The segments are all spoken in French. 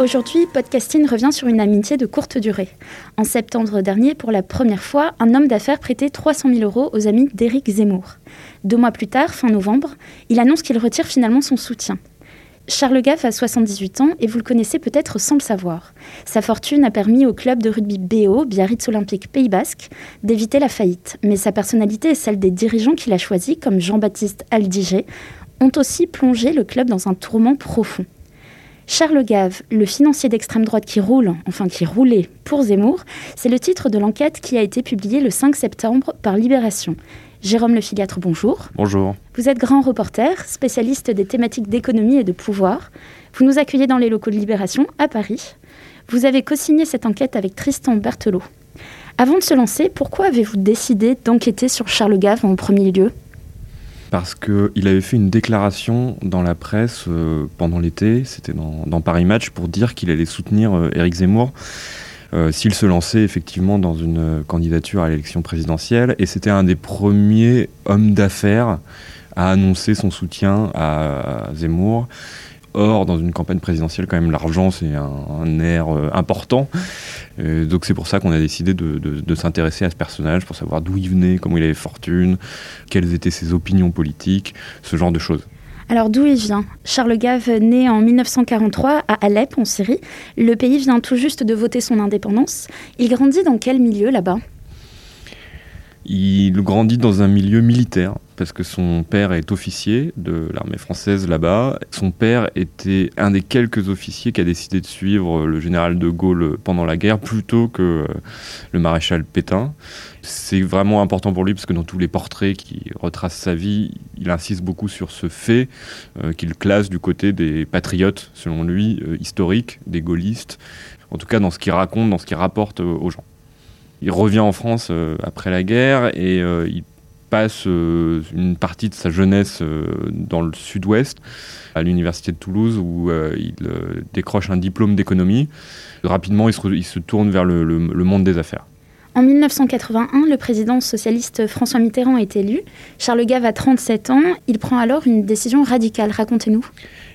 Aujourd'hui, Podcasting revient sur une amitié de courte durée. En septembre dernier, pour la première fois, un homme d'affaires prêtait 300 000 euros aux amis d'Éric Zemmour. Deux mois plus tard, fin novembre, il annonce qu'il retire finalement son soutien. Charles Gaff a 78 ans et vous le connaissez peut-être sans le savoir. Sa fortune a permis au club de rugby BO, Biarritz Olympique Pays Basque, d'éviter la faillite. Mais sa personnalité et celle des dirigeants qu'il a choisis, comme Jean-Baptiste Aldiger, ont aussi plongé le club dans un tourment profond. Charles Gave, le financier d'extrême droite qui roule, enfin qui roulait pour Zemmour, c'est le titre de l'enquête qui a été publiée le 5 septembre par Libération. Jérôme Le Filiatre, bonjour. Bonjour. Vous êtes grand reporter, spécialiste des thématiques d'économie et de pouvoir. Vous nous accueillez dans les locaux de Libération à Paris. Vous avez co-signé cette enquête avec Tristan Berthelot. Avant de se lancer, pourquoi avez-vous décidé d'enquêter sur Charles Gave en premier lieu? Parce qu'il avait fait une déclaration dans la presse euh, pendant l'été, c'était dans, Paris Match, pour dire qu'il allait soutenir euh, Éric Zemmour euh, s'il se lançait effectivement dans une candidature à l'élection présidentielle. Et c'était un des premiers hommes d'affaires à annoncer son soutien à Zemmour. Or, dans une campagne présidentielle, quand même, l'argent, c'est un, un, air important. donc c'est pour ça qu'on a décidé de, s'intéresser à ce personnage, pour savoir d'où il venait, comment il avait fortune, quelles étaient ses opinions politiques, ce genre de choses. Alors d'où il vient? Charles Gave, né en 1943 à Alep, en Syrie. Le pays vient tout juste de voter son indépendance. Il grandit dans quel milieu là-bas? Il grandit dans un milieu militaire parce que son père est officier de l'armée française là-bas. Son père était un des quelques officiers qui a décidé de suivre le général de Gaulle pendant la guerre plutôt que le maréchal Pétain. C'est vraiment important pour lui parce que dans tous les portraits qui retracent sa vie, il insiste beaucoup sur ce fait euh, qu'il classe du côté des patriotes, selon lui, euh, historiques, des gaullistes, en tout cas dans ce qu'il raconte, dans ce qu'il rapporte euh, aux gens. Il revient en France après la guerre et il passe euh, une partie de sa jeunesse euh, dans le sud-ouest, à l'université de Toulouse, où euh, il décroche un diplôme d'économie. Rapidement, il se, tourne vers le, monde des affaires. En 1981, le président socialiste François Mitterrand est élu. Charles Gave a 37 ans. Il prend alors une décision radicale. Racontez-nous.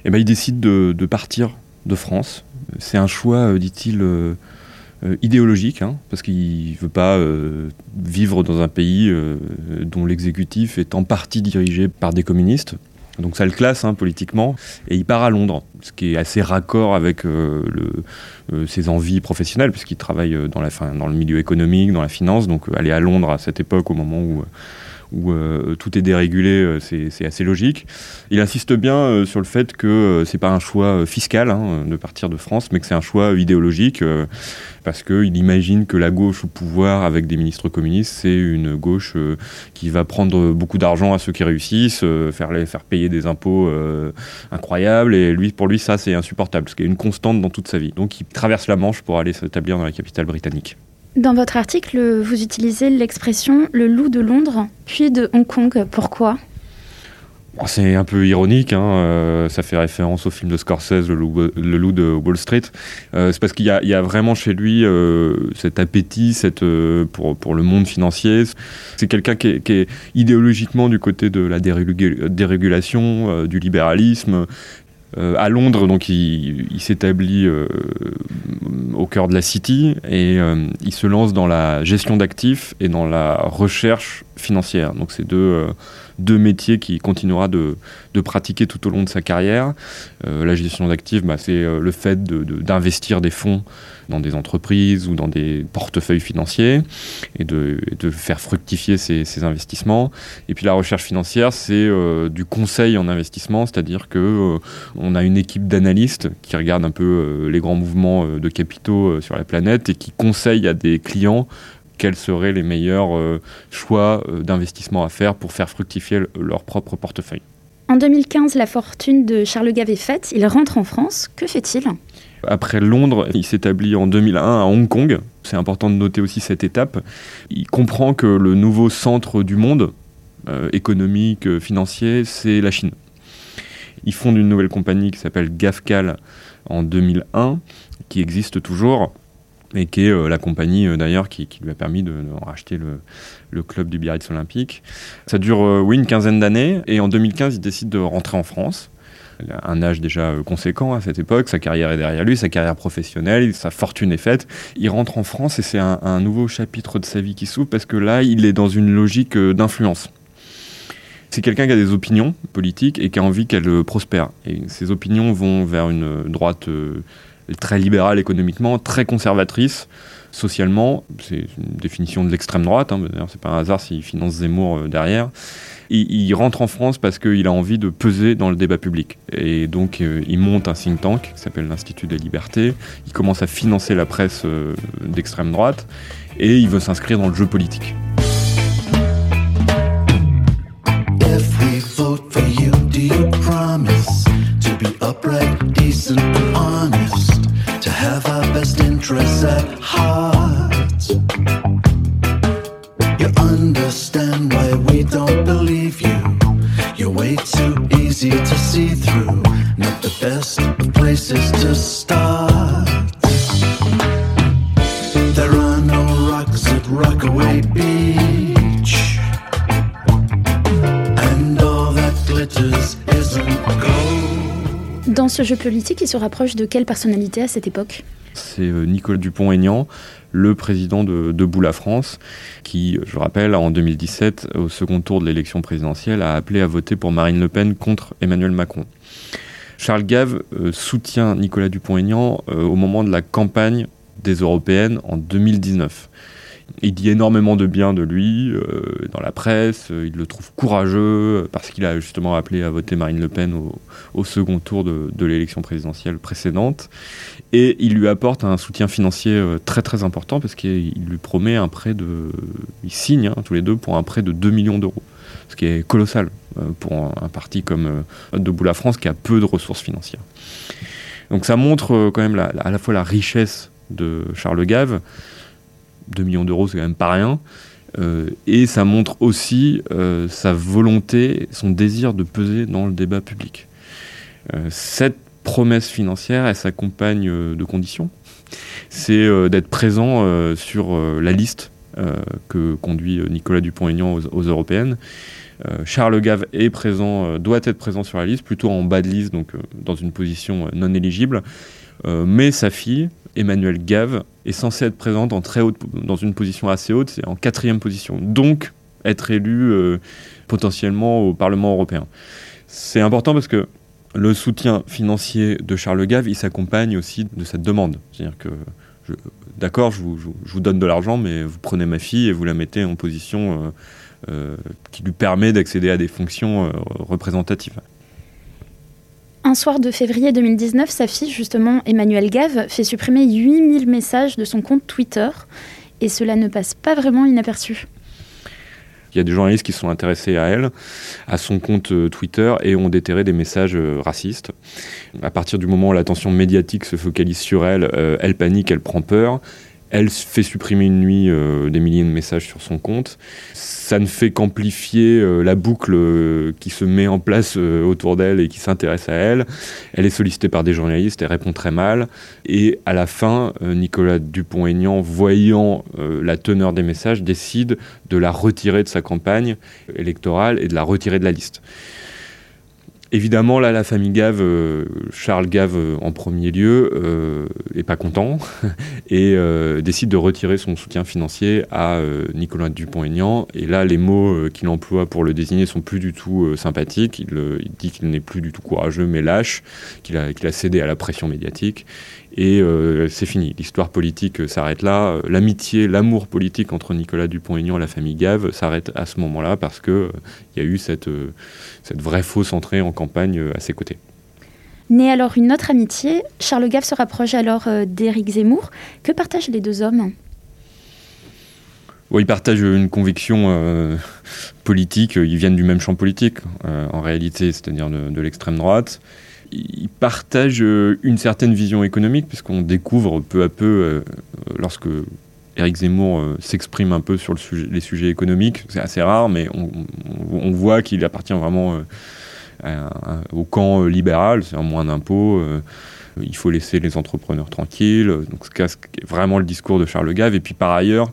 Eh ben, il décide de, de partir de France. C'est un choix, dit-il, euh, idéologique, hein, parce qu'il ne veut pas euh, vivre dans un pays euh, dont l'exécutif est en partie dirigé par des communistes. Donc ça le classe hein, politiquement, et il part à Londres, ce qui est assez raccord avec ses envies professionnelles, puisqu'il travaille dans, la, dans le milieu économique, dans la finance, donc aller à Londres à cette époque, au moment où où euh, tout est dérégulé, euh, c'est assez logique. Il insiste bien euh, sur le fait que c'est pas un choix fiscal hein, de partir de France, mais que c'est un choix idéologique, parce qu'il imagine que la gauche au pouvoir avec des ministres communistes, c'est une gauche qui va prendre beaucoup d'argent à ceux qui réussissent, faire, faire payer des impôts incroyables, et lui, pour lui, ça, c'est insupportable, ce qui est une constante dans toute sa vie. Donc il traverse la Manche pour aller s'établir dans la capitale britannique. Dans votre article, vous utilisez l'expression le loup de Londres, puis de Hong Kong. Pourquoi? C'est un peu ironique, hein, euh, ça fait référence au film de Scorsese, Le loup, de Wall Street. Euh, c'est parce qu'il y, a vraiment chez lui euh, cet appétit cette, pour, le monde financier. C'est quelqu'un qui, est idéologiquement du côté de la dérégulation, du libéralisme, euh, à Londres, donc il, s'établit euh, au cœur de la City et euh, il se lance dans la gestion d'actifs et dans la recherche financière. Donc c'est deux, deux métiers qu'il continuera de, de, pratiquer tout au long de sa carrière. la gestion d'actifs, bah, c'est le fait d'investir des fonds dans des entreprises ou dans des portefeuilles financiers et de, de faire fructifier ces, ces, investissements. Et puis la recherche financière, c'est euh, du conseil en investissement, c'est-à-dire que euh, on a une équipe d'analystes qui regardent un peu euh, les grands mouvements de capitaux sur la planète et qui conseillent à des clients quels seraient les meilleurs choix d'investissement à faire pour faire fructifier leur propre portefeuille. En 2015, la fortune de Charles Gave est faite. Il rentre en France. Que fait-il? Après Londres, il s'établit en 2001 à Hong Kong. C'est important de noter aussi cette étape. Il comprend que le nouveau centre du monde, euh, économique, euh, financier, c'est la Chine. Il fonde une nouvelle compagnie qui s'appelle GAFCAL en 2001, qui existe toujours, et qui est euh, la compagnie d'ailleurs qui, lui a permis de, racheter le, club du Biarritz Olympique. Ça dure oui, une quinzaine d'années, et en 2015, il décide de rentrer en France. Il a un âge déjà euh, conséquent à cette époque, sa carrière est derrière lui, sa carrière professionnelle, sa fortune est faite. Il rentre en France et c'est un, nouveau chapitre de sa vie qui s'ouvre parce que là, il est dans une logique euh, d'influence. C'est quelqu'un qui a des opinions politiques et qui a envie qu'elles euh, prospèrent. Et ses opinions vont vers une droite très libérale économiquement, très conservatrice socialement. C'est une définition de l'extrême droite. Hein. D'ailleurs, c'est pas un hasard s'il finance Zemmour derrière il, rentre en France parce qu'il a envie de peser dans le débat public. Et donc, euh, il monte un think tank qui s'appelle l'Institut des libertés. Il commence à financer la presse euh, d'extrême droite et il veut s'inscrire dans le jeu politique. Jeu politique, il se rapproche de quelle personnalité à cette époque C'est euh, Nicolas Dupont-Aignan, le président de Debout la France, qui, je rappelle, en 2017, au second tour de l'élection présidentielle, a appelé à voter pour Marine Le Pen contre Emmanuel Macron. Charles Gave euh, soutient Nicolas Dupont-Aignan euh, au moment de la campagne des européennes en 2019. Il dit énormément de bien de lui euh, dans la presse, il le trouve courageux parce qu'il a justement appelé à voter Marine Le Pen au, second tour de, l'élection présidentielle précédente. Et il lui apporte un soutien financier très très important parce qu'il lui promet un prêt de... Il signe hein, tous les deux pour un prêt de 2 millions d'euros ce qui est colossal euh, pour un, parti comme euh, Debout la France qui a peu de ressources financières. Donc ça montre euh, quand même à la fois la richesse de Charles Gave, 2 millions d'euros c'est quand même pas rien, et ça montre aussi sa volonté, son désir de peser dans le débat public. cette promesse financière, elle s'accompagne de conditions. C'est d'être présent sur la liste que conduit Nicolas Dupont-Aignan aux, européennes euh, Charles Gave est présent, euh, doit être présent sur la liste, plutôt en bas de liste, donc euh, dans une position non éligible. Mais sa fille, Emmanuelle Gave, est censée être présente en dans une position assez haute, c'est en quatrième position. Donc, être élue potentiellement au Parlement européen. C'est important parce que le soutien financier de Charles Gave, il s'accompagne aussi de cette demande. C'est-à-dire que, d'accord, je, vous, donne de l'argent, mais vous prenez ma fille et vous la mettez en position euh, qui lui permet d'accéder à des fonctions euh, représentatives. Un soir de février 2019, sa fille, justement, Emmanuelle Gave, fait supprimer 8000 messages de son compte Twitter. Et cela ne passe pas vraiment inaperçu. Il y a des journalistes qui sont intéressés à elle, à son compte euh, Twitter, et ont déterré des messages racistes. À partir du moment où l'attention médiatique se focalise sur elle, elle panique, elle prend peur. Elle fait supprimer une nuit des milliers de messages sur son compte ça ne fait qu'amplifier euh, la boucle euh, qui se met en place euh, autour d'elle et qui s'intéresse à elle. Elle est sollicitée par des journalistes, elle répond très mal. Et à la fin, Nicolas Dupont-Aignan, voyant la teneur des messages, décide de la retirer de sa campagne électorale et de la retirer de la liste. Évidemment, là, la famille Gave, euh, Charles Gave euh, en premier lieu, euh, est pas content et décide de retirer son soutien financier à Nicolas Dupont-Aignan. Et là, les mots qu'il emploie pour le désigner sont plus du tout sympathiques. Il, dit qu'il n'est plus du tout courageux, mais lâche, qu'il a, cédé à la pression médiatique. Et c'est fini. L'histoire politique s'arrête là. L'amitié, l'amour politique entre Nicolas Dupont-Aignan et la famille Gave s'arrête à ce moment-là parce qu'il il y a eu cette, cette vraie fausse entrée en campagne euh, à ses côtés. Naît alors une autre amitié. Charles Gave se rapproche alors euh, d'Éric Zemmour. Que partagent les deux hommes? Ils partagent une conviction euh, politique, ils viennent du même champ politique en réalité, c'est-à-dire de, l'extrême droite. Ils partagent une certaine vision économique, puisqu'on découvre peu à peu, lorsque Éric Zemmour s'exprime un peu sur le sujet, les sujets économiques, c'est assez rare, mais on, on voit qu'il appartient vraiment au camp euh, libéral, c'est un moins d'impôts, euh, il faut laisser les entrepreneurs tranquilles. Donc c'est vraiment le discours de Charles Gave. Et puis par ailleurs,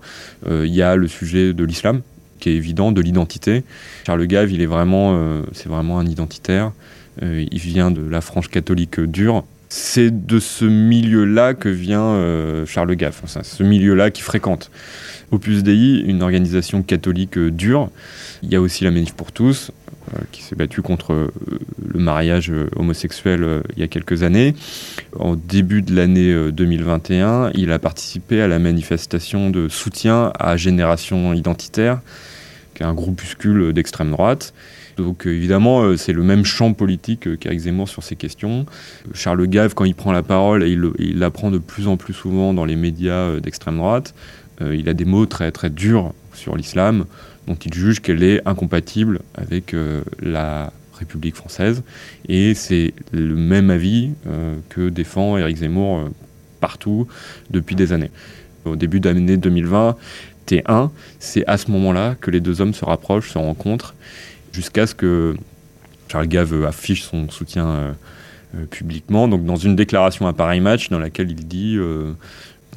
euh, il y a le sujet de l'islam qui est évident, de l'identité. Charles Gave, il est vraiment, c'est vraiment un identitaire. il vient de la frange catholique dure. C'est de ce milieu-là que vient Charles Gave. ce milieu-là qui fréquente. Opus Dei, une organisation catholique dure. Il y a aussi la Manif pour tous, euh, qui s'est battu contre euh, le mariage euh, homosexuel il y a quelques années. En début de l'année 2021, il a participé à la manifestation de soutien à Génération Identitaire, qui est un groupuscule d'extrême droite. Donc évidemment, c'est le même champ politique qu'Éric Zemmour sur ces questions. Charles Gave, quand il prend la parole, et il l'apprend de plus en plus souvent dans les médias d'extrême droite, il a des mots très très durs sur l'islam, dont il juge qu'elle est incompatible avec euh, la République française. Et c'est le même avis euh, que défend Éric Zemmour euh, partout depuis des années. Au début de l'année 2020, T1, c'est à ce moment-là que les deux hommes se rapprochent, se rencontrent, jusqu'à ce que Charles Gave affiche son soutien publiquement. Donc dans une déclaration à Paris Match, dans laquelle il dit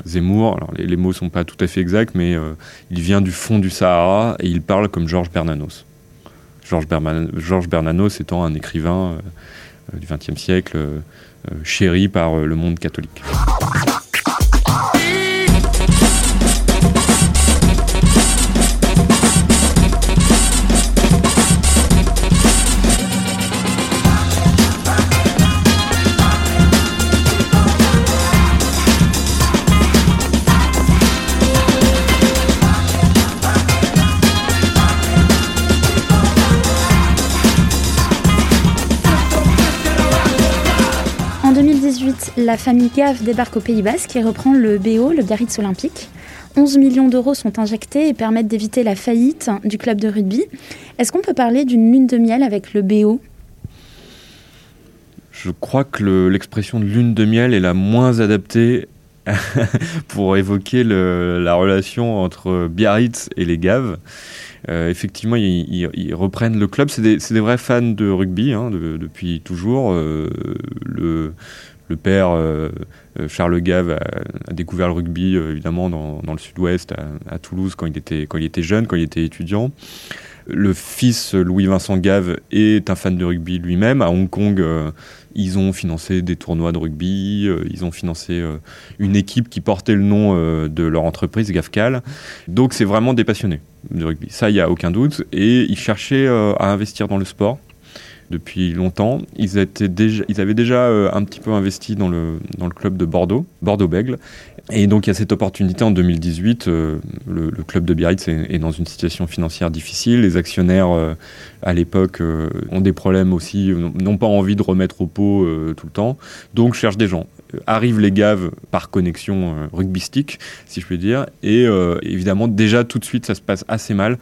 Zemmour, les, mots ne sont pas tout à fait exacts, mais euh, il vient du fond du Sahara et il parle comme Georges Bernanos. Georges, Bernanos étant un écrivain euh, euh, du XXe siècle chéri par le monde catholique. La famille Gave débarque au Pays Basque et reprend le BO, le Biarritz Olympique. 11 millions d'euros sont injectés et permettent d'éviter la faillite du club de rugby. Est-ce qu'on peut parler d'une lune de miel avec le BO Je crois que l'expression de lune de miel est la moins adaptée pour évoquer la relation entre Biarritz et les Gaves. Euh, effectivement, ils, reprennent le club. C'est des, vrais fans de rugby hein, depuis toujours. Euh, le père, euh, euh, Charles Gave, a, découvert le rugby euh, évidemment dans, le sud-ouest, à, Toulouse, quand il, était, jeune, quand il était étudiant. Le fils, Louis-Vincent Gave, est un fan de rugby lui-même. À Hong Kong, ils ont financé des tournois de rugby, ils ont financé une équipe qui portait le nom de leur entreprise, Gavcal. Donc c'est vraiment des passionnés de rugby. Ça, il n'y a aucun doute. Et ils cherchaient à investir dans le sport depuis longtemps. Ils, avaient déjà euh, un petit peu investi dans le, dans le club de Bordeaux, Bordeaux-Bègle. Et donc il y a cette opportunité en 2018. Euh, le, club de Biarritz est, dans une situation financière difficile. Les actionnaires euh, à l'époque ont des problèmes aussi, n'ont pas envie de remettre au pot tout le temps, donc cherchent des gens. Arrivent les gaves par connexion rugbystique, si je puis dire, et évidemment déjà tout de suite ça se passe assez mal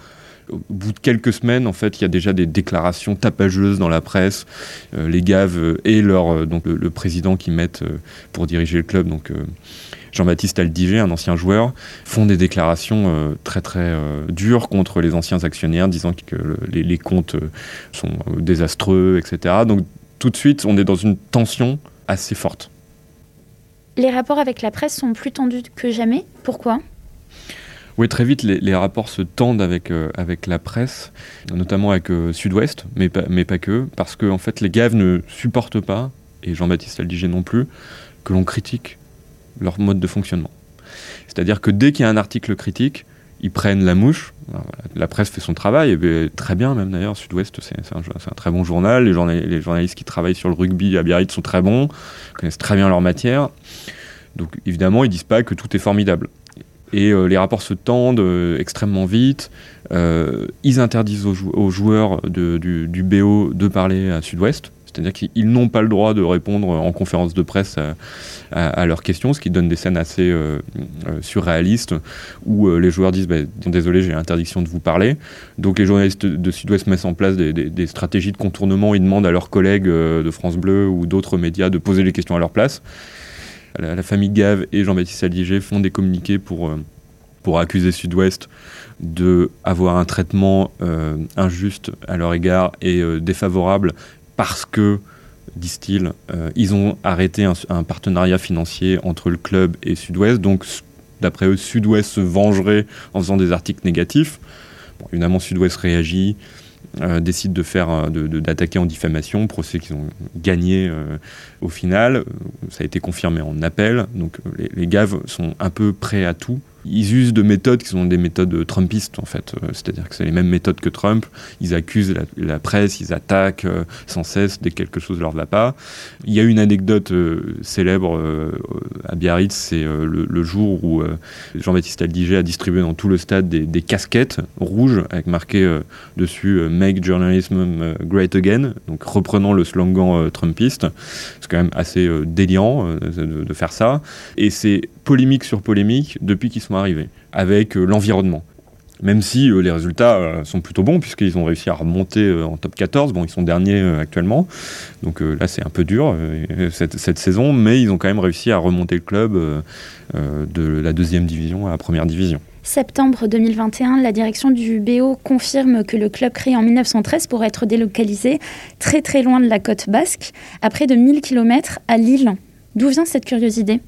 au bout de quelques semaines, en fait, il y a déjà des déclarations tapageuses dans la presse. Euh, les Gaves et leur, euh, donc le, président qui mettent euh, pour diriger le club, donc Jean-Baptiste Aldiger, un ancien joueur, font des déclarations très très dures contre les anciens actionnaires, disant que les, les, comptes sont désastreux, etc. Donc tout de suite, on est dans une tension assez forte. Les rapports avec la presse sont plus tendus que jamais. Pourquoi? Oui, très vite, les, rapports se tendent avec, euh, la presse, notamment avec euh, Sud-Ouest, mais pas, que, parce que fait, les gaves ne supportent pas, et Jean-Baptiste Aldiger non plus, que l'on critique leur mode de fonctionnement. C'est-à-dire que dès qu'il y a un article critique, ils prennent la mouche. la presse fait son travail, ben, très bien même d'ailleurs. Sud-Ouest, c'est un, très bon journal. Les, les, journalistes qui travaillent sur le rugby à Biarritz sont très bons, connaissent très bien leur matière. Donc évidemment, ils disent pas que tout est formidable. Et euh, les rapports se tendent euh, extrêmement vite. Euh, ils interdisent aux, joueurs du, BO de parler à Sud-Ouest. C'est-à-dire qu'ils n'ont pas le droit de répondre en conférence de presse à, leurs questions, ce qui donne des scènes assez surréalistes où les joueurs disent bah, Désolé, j'ai l'interdiction de vous parler. Donc les journalistes de Sud-Ouest mettent en place des, stratégies de contournement. Ils demandent à leurs collègues de France Bleu ou d'autres médias de poser les questions à leur place la, famille Gave et Jean-Baptiste Aldiger font des communiqués pour, euh, pour accuser Sud-Ouest d'avoir un traitement euh, injuste à leur égard et euh, défavorable parce que, disent-ils, ils ont arrêté un, partenariat financier entre le club et Sud-Ouest. Donc, d'après eux, Sud-Ouest se vengerait en faisant des articles négatifs. évidemment, Sud-Ouest réagit, euh, décident de faire euh, d'attaquer en diffamation, procès qu'ils ont gagné euh, au final. Ça a été confirmé en appel. Donc les, les gaves sont un peu prêts à tout ils usent de méthodes qui sont des méthodes trumpistes en fait. Euh, c'est-à-dire que c'est les mêmes méthodes que Trump. Ils accusent la, presse, ils attaquent euh, sans cesse dès que quelque chose leur va pas. Il y a une anecdote euh, célèbre à Biarritz, c'est le, jour où Jean-Baptiste Aldiger a distribué dans tout le stade des, casquettes rouges avec marqué dessus Make Journalism Great Again, donc reprenant le slogan trumpiste. C'est quand même assez déliant de, de, faire ça. Et c'est polémique sur polémique depuis qu'ils sont arrivés, avec euh, l'environnement. Même si euh, les résultats euh, sont plutôt bons, puisqu'ils ont réussi à remonter en top 14. Bon, ils sont derniers actuellement, donc là c'est un peu dur cette, cette, saison, mais ils ont quand même réussi à remonter le club de la deuxième division à la première division. Septembre 2021, la direction du BO confirme que le club créé en 1913 pourrait être délocalisé très très loin de la côte basque, à près de 1000 km à Lille. D'où vient cette curiosité?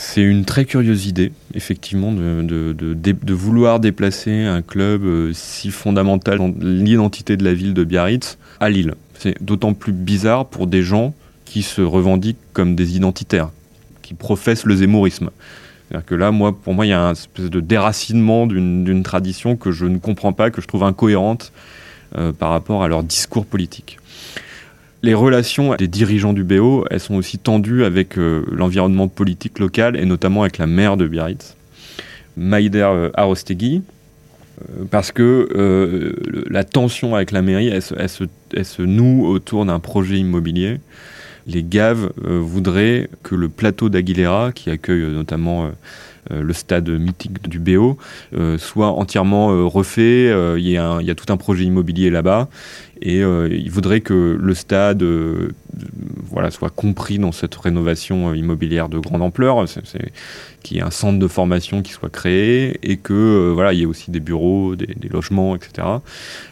C'est une très curieuse idée, effectivement, de, vouloir déplacer un club euh, si fondamental dans l'identité de la ville de Biarritz à Lille. C'est d'autant plus bizarre pour des gens qui se revendiquent comme des identitaires, qui professent le zémorisme. C'est-à-dire que là, moi, pour moi, il y a un espèce de déracinement d'une tradition que je ne comprends pas, que je trouve incohérente euh, par rapport à leur discours politique. Les relations des dirigeants du BO, elles sont aussi tendues avec euh, l'environnement politique local et notamment avec la maire de Biarritz, Maïder euh, Arostegui, euh, parce que la tension avec la mairie, elle, se, noue autour d'un projet immobilier. Les Gaves voudraient que le plateau d'Aguilera, qui accueille notamment le stade mythique du BO, soit entièrement refait. Il y, a tout un projet immobilier là-bas. Et euh, il voudrait que le stade euh, voilà, soit compris dans cette rénovation euh, immobilière de grande ampleur, qu'il y ait un centre de formation qui soit créé et que voilà, il y ait aussi des bureaux, des, logements, etc.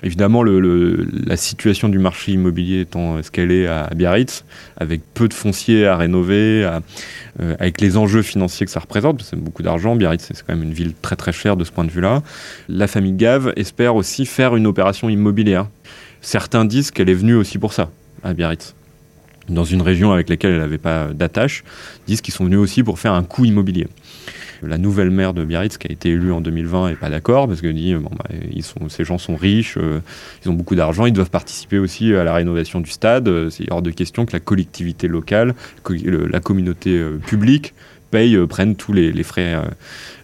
Évidemment, la situation du marché immobilier étant ce qu'elle est à, Biarritz, avec peu de fonciers à rénover, avec les enjeux financiers que ça représente, c'est beaucoup d'argent, Biarritz c'est quand même une ville très très chère de ce point de vue-là, la famille Gave espère aussi faire une opération immobilière Certains disent qu'elle est venue aussi pour ça, à Biarritz. Dans une région avec laquelle elle n'avait pas d'attache, disent qu'ils sont venus aussi pour faire un coup immobilier. La nouvelle maire de Biarritz, qui a été élue en 2020, n'est pas d'accord parce que dit bon, bah, ils sont, ces gens sont riches, euh, ils ont beaucoup d'argent, ils doivent participer aussi à la rénovation du stade. Euh, c'est hors de question que la collectivité locale, la communauté euh, publique paye, prenne tous les frais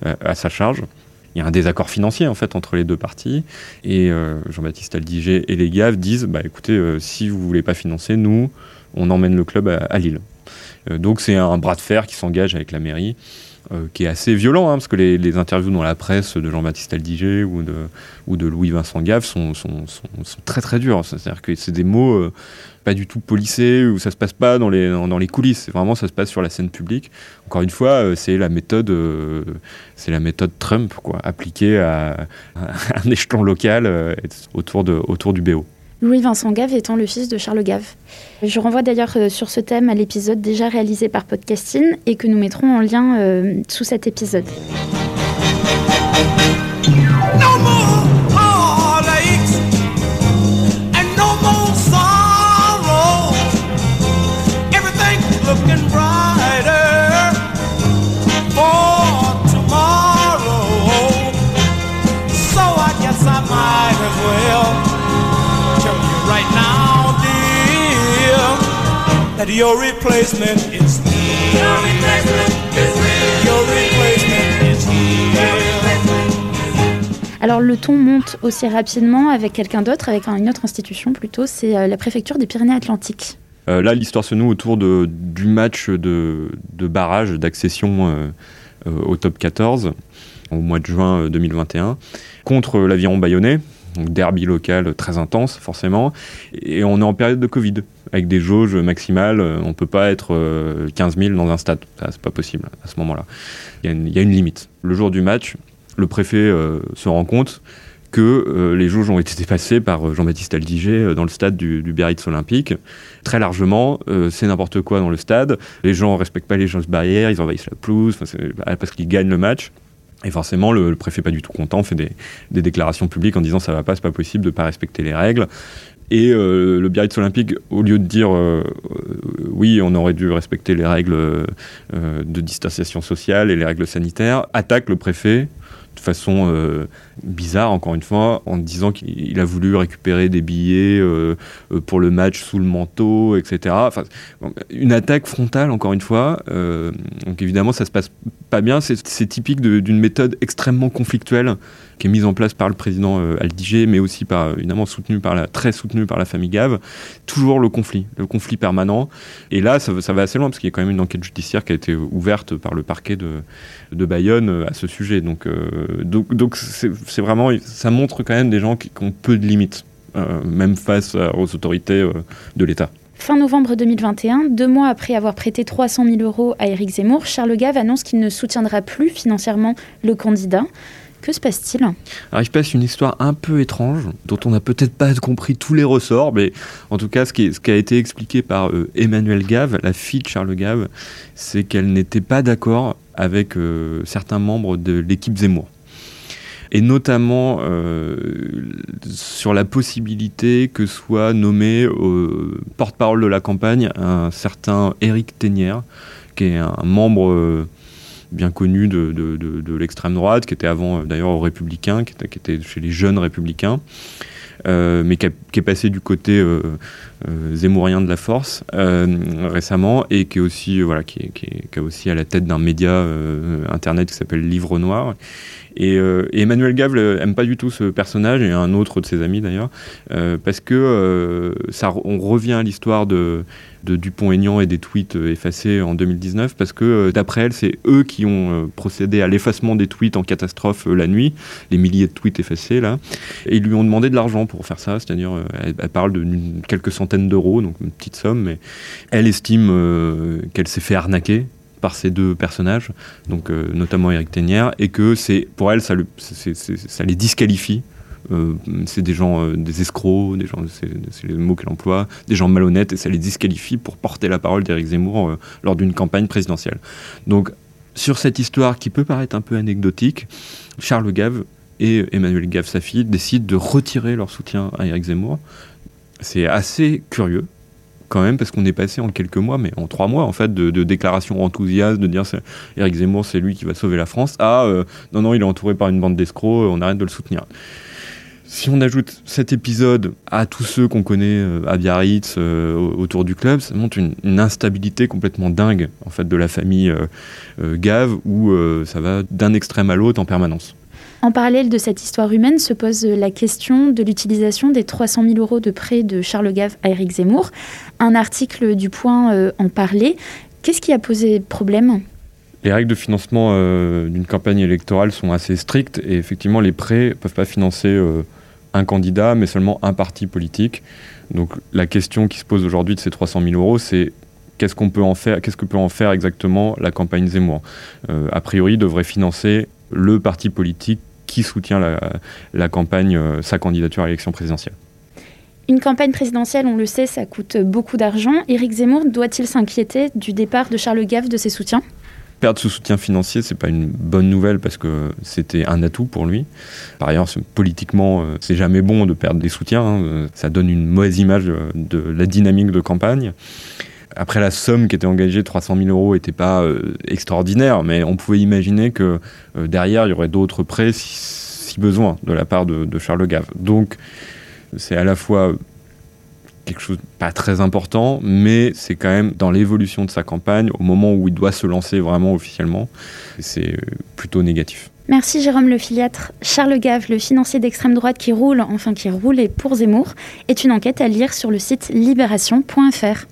à sa charge il y a un désaccord financier en fait entre les deux parties. Et euh, Jean-Baptiste Aldiger et les Gaves disent bah écoutez, euh, si vous voulez pas financer, nous, on emmène le club à, Lille. Euh, donc c'est un bras de fer qui s'engage avec la mairie. Qui est assez violent, hein, parce que les, interviews dans la presse de Jean-Baptiste Aldiger ou de, ou de Louis-Vincent Gave sont, très très durs. C'est-à-dire que c'est des mots pas du tout policé, où ça se passe pas dans les, dans, les coulisses. Vraiment, ça se passe sur la scène publique. Encore une fois, euh, c'est la méthode, euh, la méthode Trump, quoi, appliquée à, un échelon local euh, autour, de, autour du BO. Louis-Vincent Gave étant le fils de Charles Gave. Je renvoie d'ailleurs euh, sur ce thème à l'épisode déjà réalisé par Podcasting et que nous mettrons en lien euh, sous cet épisode. That your replacement is Your replacement is real. Your replacement is Alors le ton monte aussi rapidement avec quelqu'un d'autre, avec une autre institution plutôt, c'est euh, la préfecture des Pyrénées-Atlantiques. Euh, là, l'histoire se noue autour de, du match de, de barrage d'accession euh, euh, au top 14 au mois de juin 2021 contre l'aviron bayonnais. Donc derby local très intense forcément. Et on est en période de Covid avec des jauges maximales. On ne peut pas être 15 000 dans un stade. C'est pas possible à ce moment-là. Il y, a une limite. Le jour du match, le préfet se rend compte que euh, les jauges ont été dépassées par euh, Jean-Baptiste Aldiger euh, dans le stade du, du Biarritz Olympique. Très largement, c'est n'importe quoi dans le stade. Les gens ne respectent pas les gestes barrières, ils envahissent la pelouse bah, parce qu'ils gagnent le match. Et forcément, le, le, préfet pas du tout content fait des, des, déclarations publiques en disant ça va pas, c'est pas possible de pas respecter les règles. Et euh, le Biarritz Olympique, au lieu de dire euh, oui, on aurait dû respecter les règles euh, de distanciation sociale et les règles sanitaires, attaque le préfet de façon euh, bizarre, encore une fois, en disant qu'il a voulu récupérer des billets euh, pour le match sous le manteau, etc. Enfin, une attaque frontale, encore une fois. Euh, donc évidemment, ça se passe pas bien. C'est typique d'une méthode extrêmement conflictuelle qui est mise en place par le président euh, Aldiger, mais aussi par, évidemment soutenu par la, très soutenu par la famille Gave. Toujours le conflit, le conflit permanent. Et là, ça, va assez loin, parce qu'il y a quand même une enquête judiciaire qui a été ouverte par le parquet de, de Bayonne euh, à ce sujet. Donc, euh, donc, donc c'est vraiment, ça montre quand même des gens qui, qui ont peu de limites, euh, même face aux autorités euh, de l'État. Fin novembre 2021, deux mois après avoir prêté 300 000 euros à Éric Zemmour, Charles Gave annonce qu'il ne soutiendra plus financièrement le candidat. Que se passe-t-il? Alors, il se passe une histoire un peu étrange, dont on n'a peut-être pas compris tous les ressorts, mais en tout cas, ce qui, est, ce qui a été expliqué par euh, Emmanuel Gave, la fille de Charles Gave, c'est qu'elle n'était pas d'accord avec euh, certains membres de l'équipe Zemmour. Et notamment euh, sur la possibilité que soit nommé porte-parole de la campagne un certain Éric Ténière, qui est un membre euh, bien connu de, l'extrême droite, qui était avant d'ailleurs aux Républicains, qui était, qui était, chez les jeunes Républicains, mais qui, est passé du côté euh, zémourien de la force récemment, et qui est aussi voilà, qui est, qui est, aussi à la tête d'un média internet qui s'appelle Livre Noir. Et, euh, Emmanuel Gave aime pas du tout ce personnage et un autre de ses amis d'ailleurs, euh, parce que euh, ça, on revient à l'histoire de, de Dupont-Aignan et des tweets effacés en 2019, parce que d'après elle, c'est eux qui ont procédé à l'effacement des tweets en catastrophe la nuit, les milliers de tweets effacés là, et ils lui ont demandé de l'argent pour faire ça, c'est-à-dire elle, parle de quelques centaines d'euros, donc une petite somme, mais elle estime qu'elle s'est fait arnaquer par ces deux personnages, donc euh, notamment Eric Ténière, et que c'est pour elle ça les disqualifie. Euh, c'est des gens, euh, des escrocs, des gens, c'est les mots qu'elle emploie, des gens malhonnêtes, et ça les disqualifie pour porter la parole d'Éric Zemmour euh, lors d'une campagne présidentielle. Donc, sur cette histoire qui peut paraître un peu anecdotique, Charles Gave et Emmanuel Gave, sa fille, décident de retirer leur soutien à Éric Zemmour. C'est assez curieux, quand même parce qu'on est passé en quelques mois, mais en trois mois en fait, de, déclarations enthousiastes, de dire Éric Zemmour c'est lui qui va sauver la France, à euh, non non il est entouré par une bande d'escrocs, on arrête de le soutenir. Si on ajoute cet épisode à tous ceux qu'on connaît euh, à Biarritz, euh, autour du club, ça montre une, instabilité complètement dingue en fait de la famille euh, euh, Gave où euh, ça va d'un extrême à l'autre en permanence. En parallèle de cette histoire humaine se pose la question de l'utilisation des 300 000 euros de prêt de Charles Gave à Éric Zemmour. Un article du Point euh, en parlait. Qu'est-ce qui a posé problème? Les règles de financement euh, d'une campagne électorale sont assez strictes et effectivement les prêts ne peuvent pas financer euh, un candidat mais seulement un parti politique. Donc la question qui se pose aujourd'hui de ces 300 000 euros c'est qu'est-ce qu'on peut en faire, qu'est-ce que peut en faire exactement la campagne Zemmour? A priori devrait financer le parti politique qui soutient la, la campagne, euh, sa candidature à l'élection présidentielle. Une campagne présidentielle, on le sait, ça coûte beaucoup d'argent. Éric Zemmour doit-il s'inquiéter du départ de Charles Gave de ses soutiens? Perdre ce soutien financier, c'est pas une bonne nouvelle parce que c'était un atout pour lui. Par ailleurs, politiquement, c'est jamais bon de perdre des soutiens. Hein. Ça donne une mauvaise image de la dynamique de campagne. Après, la somme qui était engagée, 300 000 euros, n'était pas euh, extraordinaire, mais on pouvait imaginer que euh, derrière, il y aurait d'autres prêts si, besoin de la part de, Charles Gave. Donc, c'est à la fois quelque chose pas très important, mais c'est quand même dans l'évolution de sa campagne, au moment où il doit se lancer vraiment officiellement, c'est euh, plutôt négatif. Merci Jérôme Le Filiatre. Charles Gave, le financier d'extrême droite qui roule, enfin qui roulait pour Zemmour, est une enquête à lire sur le site libération.fr.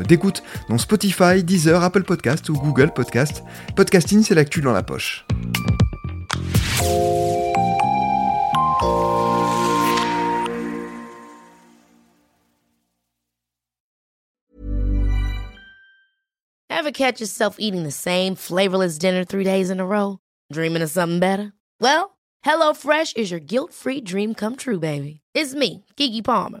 d'écoute, dont Spotify, Deezer, Apple Podcast ou Google Podcast. Podcasting, c'est l'actu dans la poche. Ever catch yourself eating the same flavorless dinner three days in a row? Dreaming of something better? Well, HelloFresh is your guilt-free dream come true, baby. It's me, Kiki Palmer.